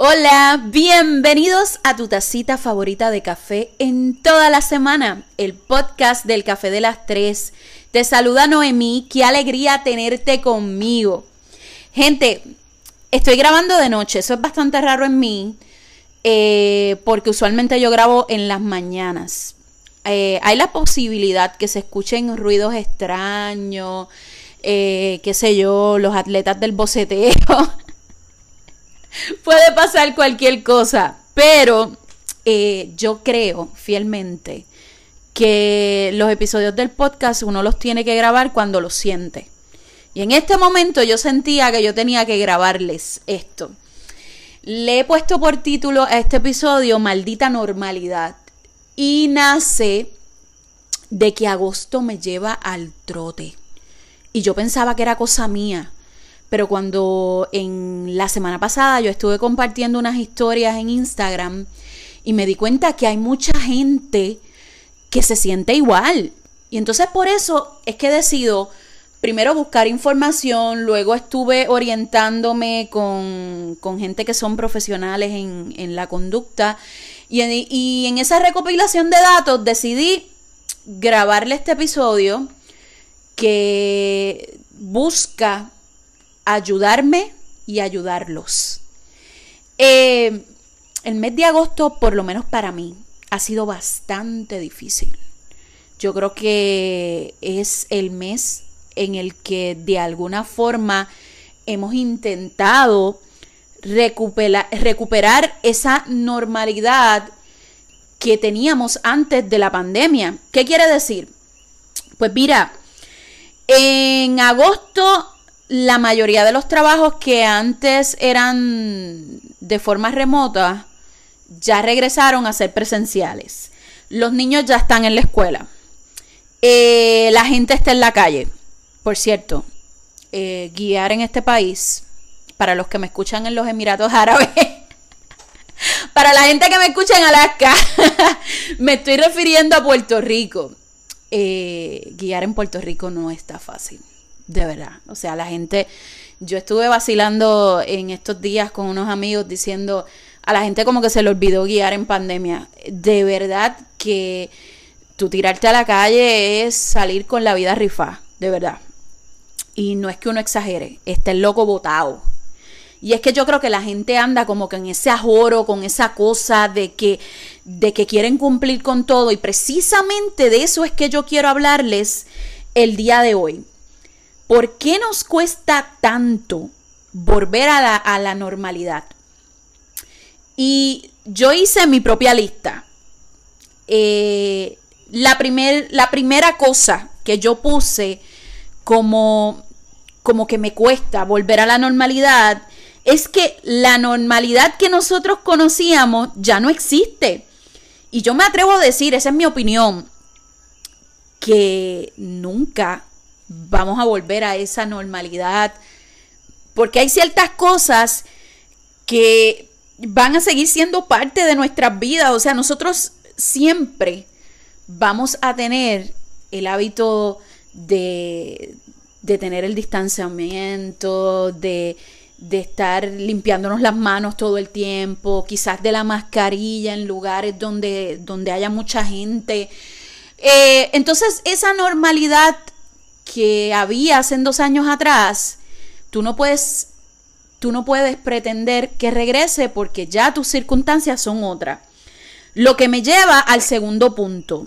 Hola, bienvenidos a tu tacita favorita de café en toda la semana, el podcast del Café de las Tres. Te saluda Noemí, qué alegría tenerte conmigo. Gente, estoy grabando de noche, eso es bastante raro en mí, eh, porque usualmente yo grabo en las mañanas. Eh, hay la posibilidad que se escuchen ruidos extraños, eh, qué sé yo, los atletas del boceteo. Puede pasar cualquier cosa, pero eh, yo creo fielmente que los episodios del podcast uno los tiene que grabar cuando los siente. Y en este momento yo sentía que yo tenía que grabarles esto. Le he puesto por título a este episodio Maldita Normalidad. Y nace de que agosto me lleva al trote. Y yo pensaba que era cosa mía. Pero cuando en la semana pasada yo estuve compartiendo unas historias en Instagram y me di cuenta que hay mucha gente que se siente igual. Y entonces por eso es que decido primero buscar información, luego estuve orientándome con, gente que son profesionales en, la conducta y y en esa recopilación de datos decidí grabarle este episodio que busca ayudarme y ayudarlos. Eh, el mes de agosto, por lo menos para mí, ha sido bastante difícil. Yo creo que es el mes en el que de alguna forma hemos intentado recuperar, recuperar esa normalidad que teníamos antes de la pandemia. ¿Qué quiere decir? Pues mira, en agosto la mayoría de los trabajos que antes eran de forma remota ya regresaron a ser presenciales. Los niños ya están en la escuela. Eh, la gente está en la calle. Por cierto, eh, guiar en este país, para los que me escuchan en los Emiratos Árabes, para la gente que me escucha en Alaska, me estoy refiriendo a Puerto Rico. Eh, guiar en Puerto Rico no está fácil de verdad. O sea, la gente, yo estuve vacilando en estos días con unos amigos diciendo a la gente como que se le olvidó guiar en pandemia. De verdad que tú tirarte a la calle es salir con la vida rifada, de verdad. Y no es que uno exagere, está el loco botado. Y es que yo creo que la gente anda como que en ese ajoro, con esa cosa de que, de que quieren cumplir con todo. Y precisamente de eso es que yo quiero hablarles el día de hoy. ¿Por qué nos cuesta tanto volver a la, normalidad? Y yo hice mi propia lista. Eh, la, la primera cosa que yo puse como, como que me cuesta volver a la normalidad es que la normalidad que nosotros conocíamos ya no existe. Y yo me atrevo a decir, esa es mi opinión, que nunca vamos a volver a esa normalidad, porque hay ciertas cosas que van a seguir siendo parte de nuestras vidas, o sea, nosotros siempre vamos a tener el hábito de, de tener el distanciamiento, de, de estar limpiándonos las manos todo el tiempo, quizás de la mascarilla en lugares donde, donde haya mucha gente. Eh, entonces, esa normalidad que había hace dos años atrás, tú no puedes, tú no puedes pretender que regrese porque ya tus circunstancias son otras. Lo que me lleva al segundo punto.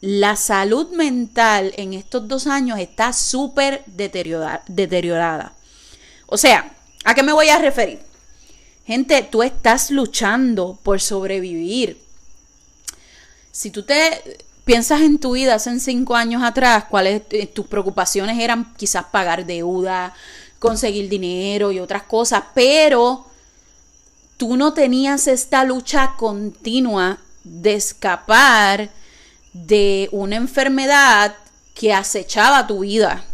La salud mental en estos dos años está súper deteriorada. O sea, ¿a qué me voy a referir? Gente, tú estás luchando por sobrevivir. Si tú te piensas en tu vida hace cinco años atrás, cuáles eh, tus preocupaciones eran quizás pagar deuda, conseguir dinero y otras cosas, pero tú no tenías esta lucha continua de escapar de una enfermedad que acechaba tu vida.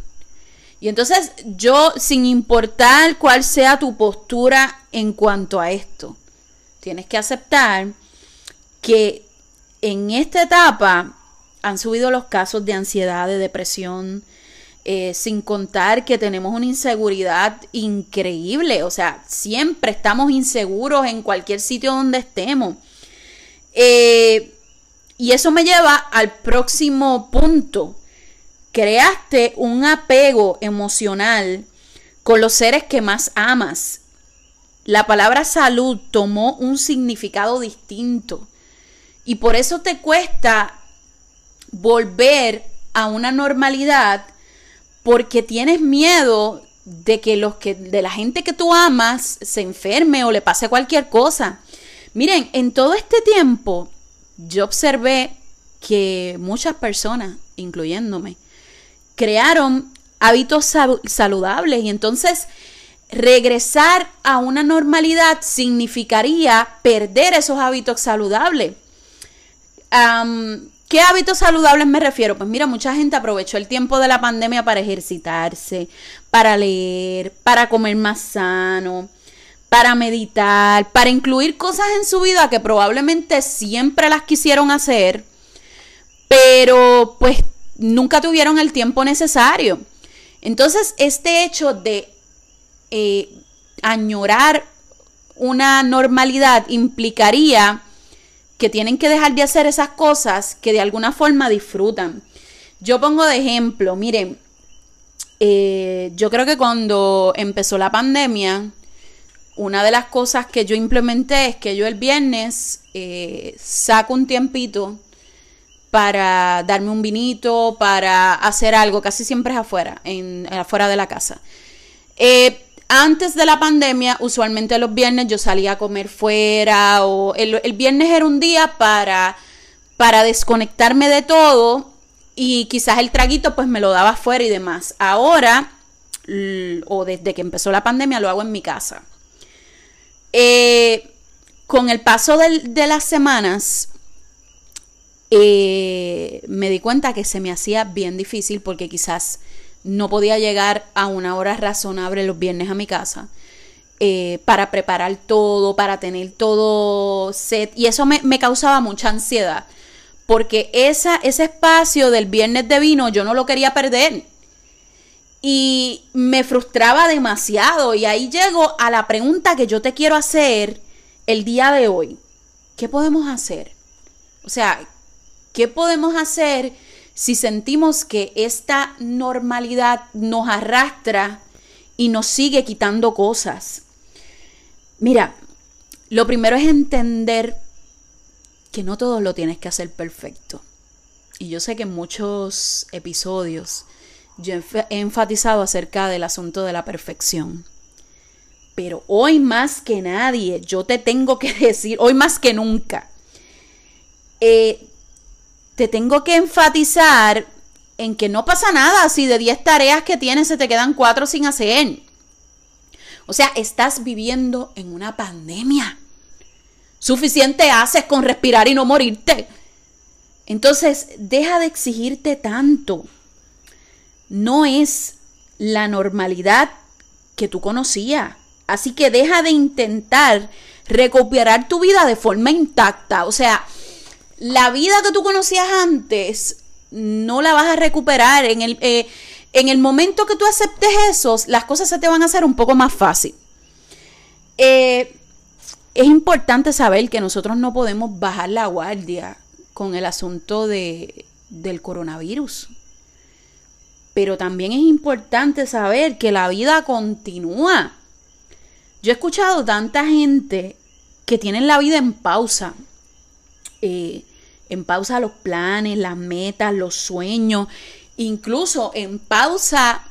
Y entonces yo, sin importar cuál sea tu postura en cuanto a esto, tienes que aceptar que en esta etapa han subido los casos de ansiedad, de depresión, Eh, sin contar que tenemos una inseguridad increíble, o sea, siempre estamos inseguros en cualquier sitio donde estemos. Eh, y eso me lleva al próximo punto. Creaste un apego emocional con los seres que más amas. La palabra salud tomó un significado distinto. Y por eso te cuesta volver a una normalidad porque tienes miedo de que los que de la gente que tú amas se enferme o le pase cualquier cosa. Miren, en todo este tiempo yo observé que muchas personas, incluyéndome, crearon hábitos saludables y entonces regresar a una normalidad significaría perder esos hábitos saludables. ¿Qué hábitos saludables me refiero? Pues mira, mucha gente aprovechó el tiempo de la pandemia para ejercitarse, para leer, para comer más sano, para meditar, para incluir cosas en su vida que probablemente siempre las quisieron hacer, pero pues nunca tuvieron el tiempo necesario. Entonces, este hecho de eh, añorar una normalidad implicaría que tienen que dejar de hacer esas cosas que de alguna forma disfrutan. Yo pongo de ejemplo, miren, eh, yo creo que cuando empezó la pandemia, una de las cosas que yo implementé es que yo el viernes eh, saco un tiempito para darme un vinito, para hacer algo, casi siempre es afuera, en, afuera de la casa. Eh, antes de la pandemia, usualmente los viernes yo salía a comer fuera o el, viernes era un día para, para desconectarme de todo y quizás el traguito pues me lo daba fuera y demás. Ahora, o desde que empezó la pandemia, lo hago en mi casa. Eh, con el paso de, las semanas, eh, me di cuenta que se me hacía bien difícil porque quizás no podía llegar a una hora razonable los viernes a mi casa. Eh, para preparar todo, para tener todo set. Y eso me, causaba mucha ansiedad. Porque esa, ese espacio del viernes de vino yo no lo quería perder. Y me frustraba demasiado. Y ahí llego a la pregunta que yo te quiero hacer el día de hoy. ¿Qué podemos hacer? O sea, ¿qué podemos hacer si sentimos que esta normalidad nos arrastra y nos sigue quitando cosas. Mira, lo primero es entender que no todo lo tienes que hacer perfecto. Y yo sé que en muchos episodios yo he enfatizado acerca del asunto de la perfección. Pero hoy más que nadie, yo te tengo que decir, hoy más que nunca, eh, te tengo que enfatizar en que no pasa nada si de 10 tareas que tienes se te quedan 4 sin hacer. O sea, estás viviendo en una pandemia. Suficiente haces con respirar y no morirte. Entonces, deja de exigirte tanto. No es la normalidad que tú conocías. Así que deja de intentar recuperar tu vida de forma intacta. O sea, la vida que tú conocías antes no la vas a recuperar. En el, eh, en el momento que tú aceptes eso, las cosas se te van a hacer un poco más fácil. Eh, es importante saber que nosotros no podemos bajar la guardia con el asunto de, del coronavirus. Pero también es importante saber que la vida continúa. Yo he escuchado tanta gente que tienen la vida en pausa. Eh, en pausa los planes, las metas, los sueños, incluso en pausa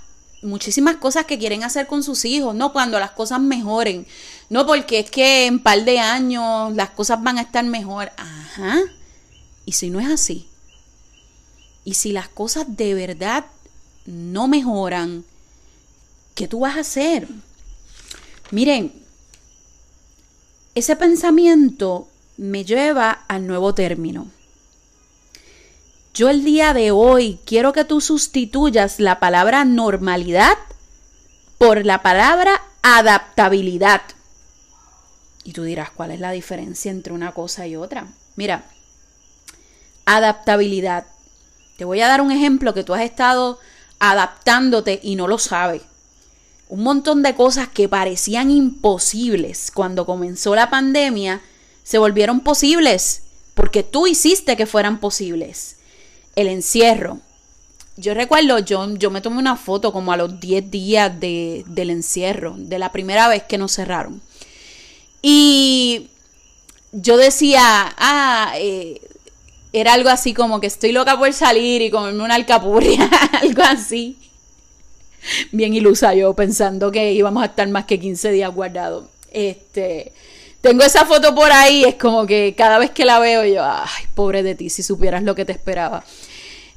muchísimas cosas que quieren hacer con sus hijos, no cuando las cosas mejoren, no porque es que en par de años las cosas van a estar mejor, ajá, y si no es así, y si las cosas de verdad no mejoran, ¿qué tú vas a hacer? Miren, ese pensamiento me lleva al nuevo término. Yo el día de hoy quiero que tú sustituyas la palabra normalidad por la palabra adaptabilidad. Y tú dirás, ¿cuál es la diferencia entre una cosa y otra? Mira, adaptabilidad. Te voy a dar un ejemplo que tú has estado adaptándote y no lo sabes. Un montón de cosas que parecían imposibles cuando comenzó la pandemia se volvieron posibles porque tú hiciste que fueran posibles. El encierro. Yo recuerdo, yo, yo me tomé una foto como a los 10 días de, del encierro, de la primera vez que nos cerraron. Y yo decía, ah, eh, era algo así como que estoy loca por salir y comerme una alcapurria, algo así. Bien ilusa yo pensando que íbamos a estar más que 15 días guardados. Este, tengo esa foto por ahí, es como que cada vez que la veo yo, ay, pobre de ti, si supieras lo que te esperaba.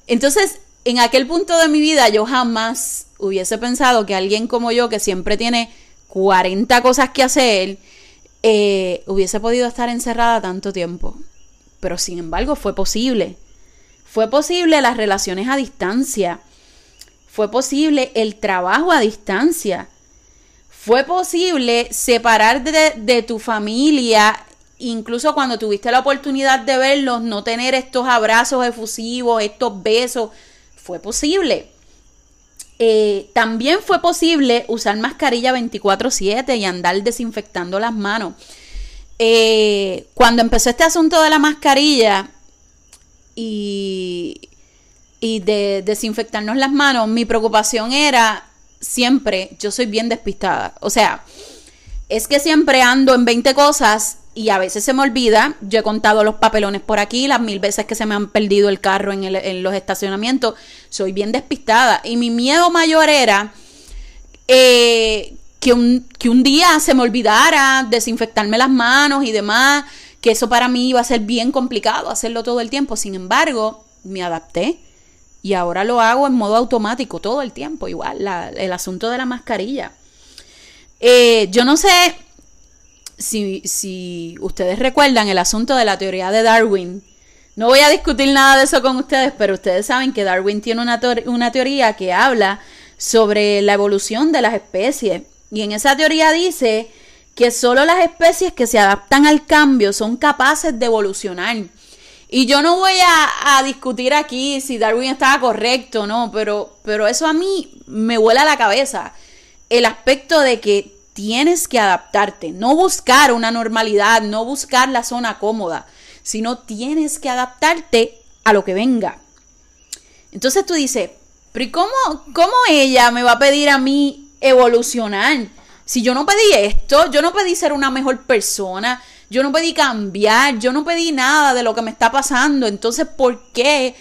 Entonces, en aquel punto de mi vida yo jamás hubiese pensado que alguien como yo, que siempre tiene 40 cosas que hacer, eh, hubiese podido estar encerrada tanto tiempo. Pero sin embargo fue posible. Fue posible las relaciones a distancia. Fue posible el trabajo a distancia. Fue posible separar de, de tu familia, incluso cuando tuviste la oportunidad de verlos, no tener estos abrazos efusivos, estos besos. Fue posible. Eh, también fue posible usar mascarilla 24/7 y andar desinfectando las manos. Eh, cuando empezó este asunto de la mascarilla y, y de desinfectarnos las manos, mi preocupación era siempre, yo soy bien despistada. O sea, es que siempre ando en 20 cosas y a veces se me olvida. Yo he contado los papelones por aquí, las mil veces que se me han perdido el carro en, en los estacionamientos. Soy bien despistada. Y mi miedo mayor era eh, que, un, que un día se me olvidara desinfectarme las manos y demás. Que eso para mí iba a ser bien complicado hacerlo todo el tiempo. Sin embargo, me adapté. Y ahora lo hago en modo automático todo el tiempo. Igual, el asunto de la mascarilla. Eh, yo no sé si, ustedes recuerdan el asunto de la teoría de Darwin, no voy a discutir nada de eso con ustedes, pero ustedes saben que Darwin tiene una, una teoría que habla sobre la evolución de las especies. Y en esa teoría dice que solo las especies que se adaptan al cambio son capaces de evolucionar. Y yo no voy a, a discutir aquí si Darwin estaba correcto o no, pero, pero eso a mí me vuela la cabeza. El aspecto de que tienes que adaptarte, no buscar una normalidad, no buscar la zona cómoda, sino tienes que adaptarte a lo que venga. Entonces tú dices, pero cómo, cómo ella me va a pedir a mí evolucionar? Si yo no pedí esto, yo no pedí ser una mejor persona, yo no pedí cambiar, yo no pedí nada de lo que me está pasando, entonces ¿por qué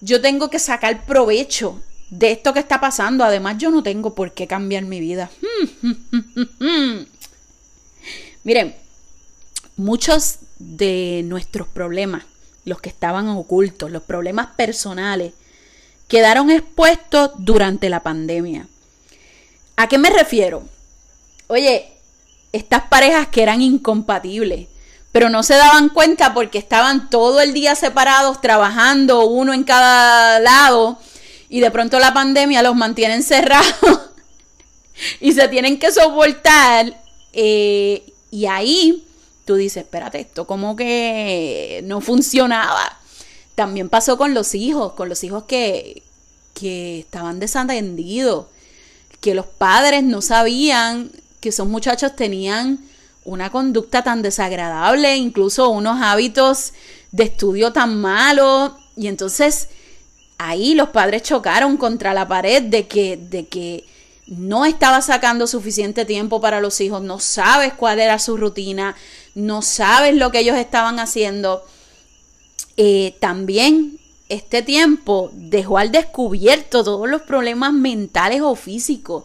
yo tengo que sacar provecho de esto que está pasando. Además, yo no tengo por qué cambiar mi vida. Miren, muchos de nuestros problemas, los que estaban ocultos, los problemas personales, quedaron expuestos durante la pandemia. ¿A qué me refiero? Oye, estas parejas que eran incompatibles, pero no se daban cuenta porque estaban todo el día separados, trabajando uno en cada lado, y de pronto la pandemia los mantiene encerrados y se tienen que soportar. Eh, y ahí tú dices, espérate, esto como que no funcionaba. También pasó con los hijos, con los hijos que, que estaban desatendidos, que los padres no sabían que esos muchachos tenían una conducta tan desagradable, incluso unos hábitos de estudio tan malos. Y entonces ahí los padres chocaron contra la pared de que, de que no estaba sacando suficiente tiempo para los hijos, no sabes cuál era su rutina, no sabes lo que ellos estaban haciendo. Eh, también este tiempo dejó al descubierto todos los problemas mentales o físicos.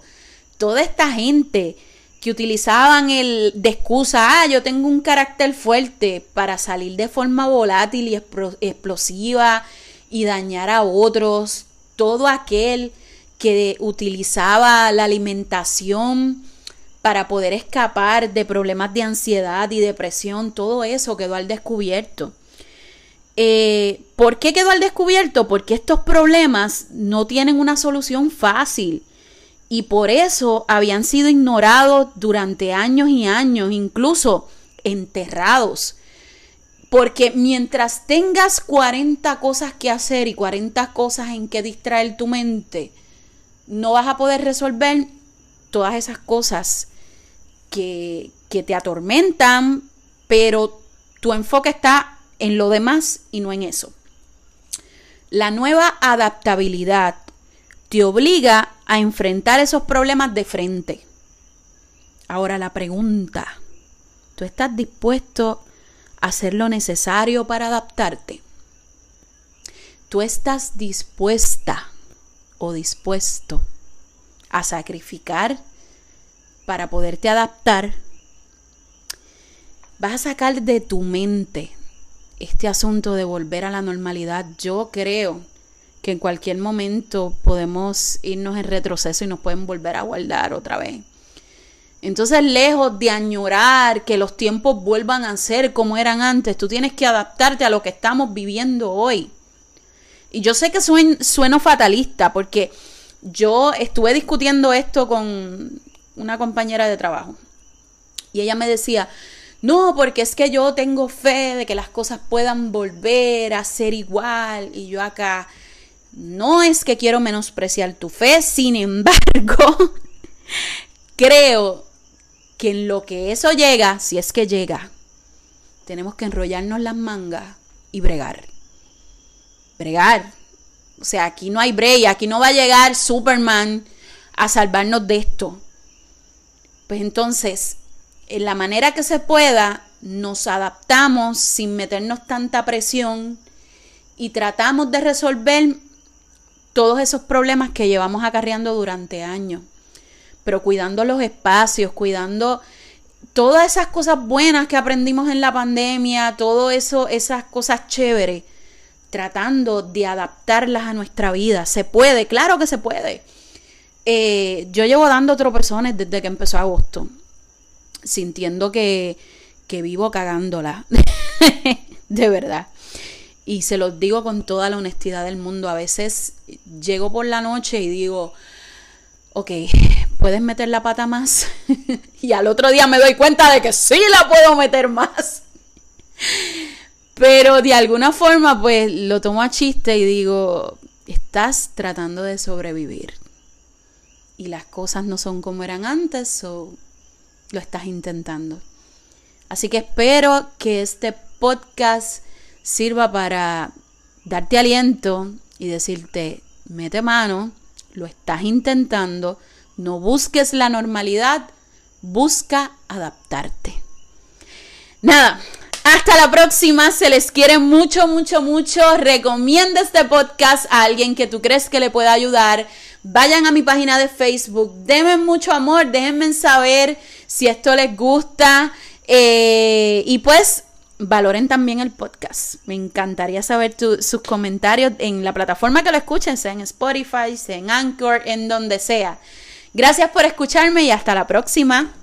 Toda esta gente que utilizaban el de excusa, ah, yo tengo un carácter fuerte para salir de forma volátil y explosiva y dañar a otros, todo aquel que utilizaba la alimentación para poder escapar de problemas de ansiedad y depresión, todo eso quedó al descubierto. Eh, ¿Por qué quedó al descubierto? Porque estos problemas no tienen una solución fácil y por eso habían sido ignorados durante años y años, incluso enterrados. Porque mientras tengas 40 cosas que hacer y 40 cosas en que distraer tu mente, no vas a poder resolver todas esas cosas que, que te atormentan, pero tu enfoque está en lo demás y no en eso. La nueva adaptabilidad te obliga a enfrentar esos problemas de frente. Ahora la pregunta, ¿tú estás dispuesto hacer lo necesario para adaptarte? ¿Tú estás dispuesta o dispuesto a sacrificar para poderte adaptar? Vas a sacar de tu mente este asunto de volver a la normalidad. Yo creo que en cualquier momento podemos irnos en retroceso y nos pueden volver a guardar otra vez. Entonces, lejos de añorar que los tiempos vuelvan a ser como eran antes, tú tienes que adaptarte a lo que estamos viviendo hoy. Y yo sé que sueno fatalista porque yo estuve discutiendo esto con una compañera de trabajo y ella me decía, no, porque es que yo tengo fe de que las cosas puedan volver a ser igual y yo acá, no es que quiero menospreciar tu fe, sin embargo, creo que en lo que eso llega, si es que llega, tenemos que enrollarnos las mangas y bregar. Bregar. O sea, aquí no hay break, aquí no va a llegar Superman a salvarnos de esto. Pues entonces, en la manera que se pueda, nos adaptamos sin meternos tanta presión y tratamos de resolver todos esos problemas que llevamos acarreando durante años, pero cuidando los espacios, cuidando todas esas cosas buenas que aprendimos en la pandemia, todo eso, esas cosas chéveres, tratando de adaptarlas a nuestra vida. Se puede, claro que se puede. Eh, yo llevo dando tropezones desde que empezó agosto, sintiendo que, que vivo cagándola, de verdad. Y se los digo con toda la honestidad del mundo. A veces llego por la noche y digo, ok, ¿puedes meter la pata más? y al otro día me doy cuenta de que sí la puedo meter más. Pero de alguna forma, pues lo tomo a chiste y digo, estás tratando de sobrevivir. Y las cosas no son como eran antes, o lo estás intentando. Así que espero que este podcast sirva para darte aliento y decirte, mete mano, lo estás intentando, no busques la normalidad, busca adaptarte. Nada, hasta la próxima, se les quiere mucho, mucho, mucho. Recomienda este podcast a alguien que tú crees que le pueda ayudar. Vayan a mi página de Facebook, denme mucho amor, déjenme saber si esto les gusta. Eh, y pues valoren también el podcast. Me encantaría saber sus comentarios en la plataforma que lo escuchen, sea en Spotify, sea en Anchor, en donde sea. Gracias por escucharme y hasta la próxima.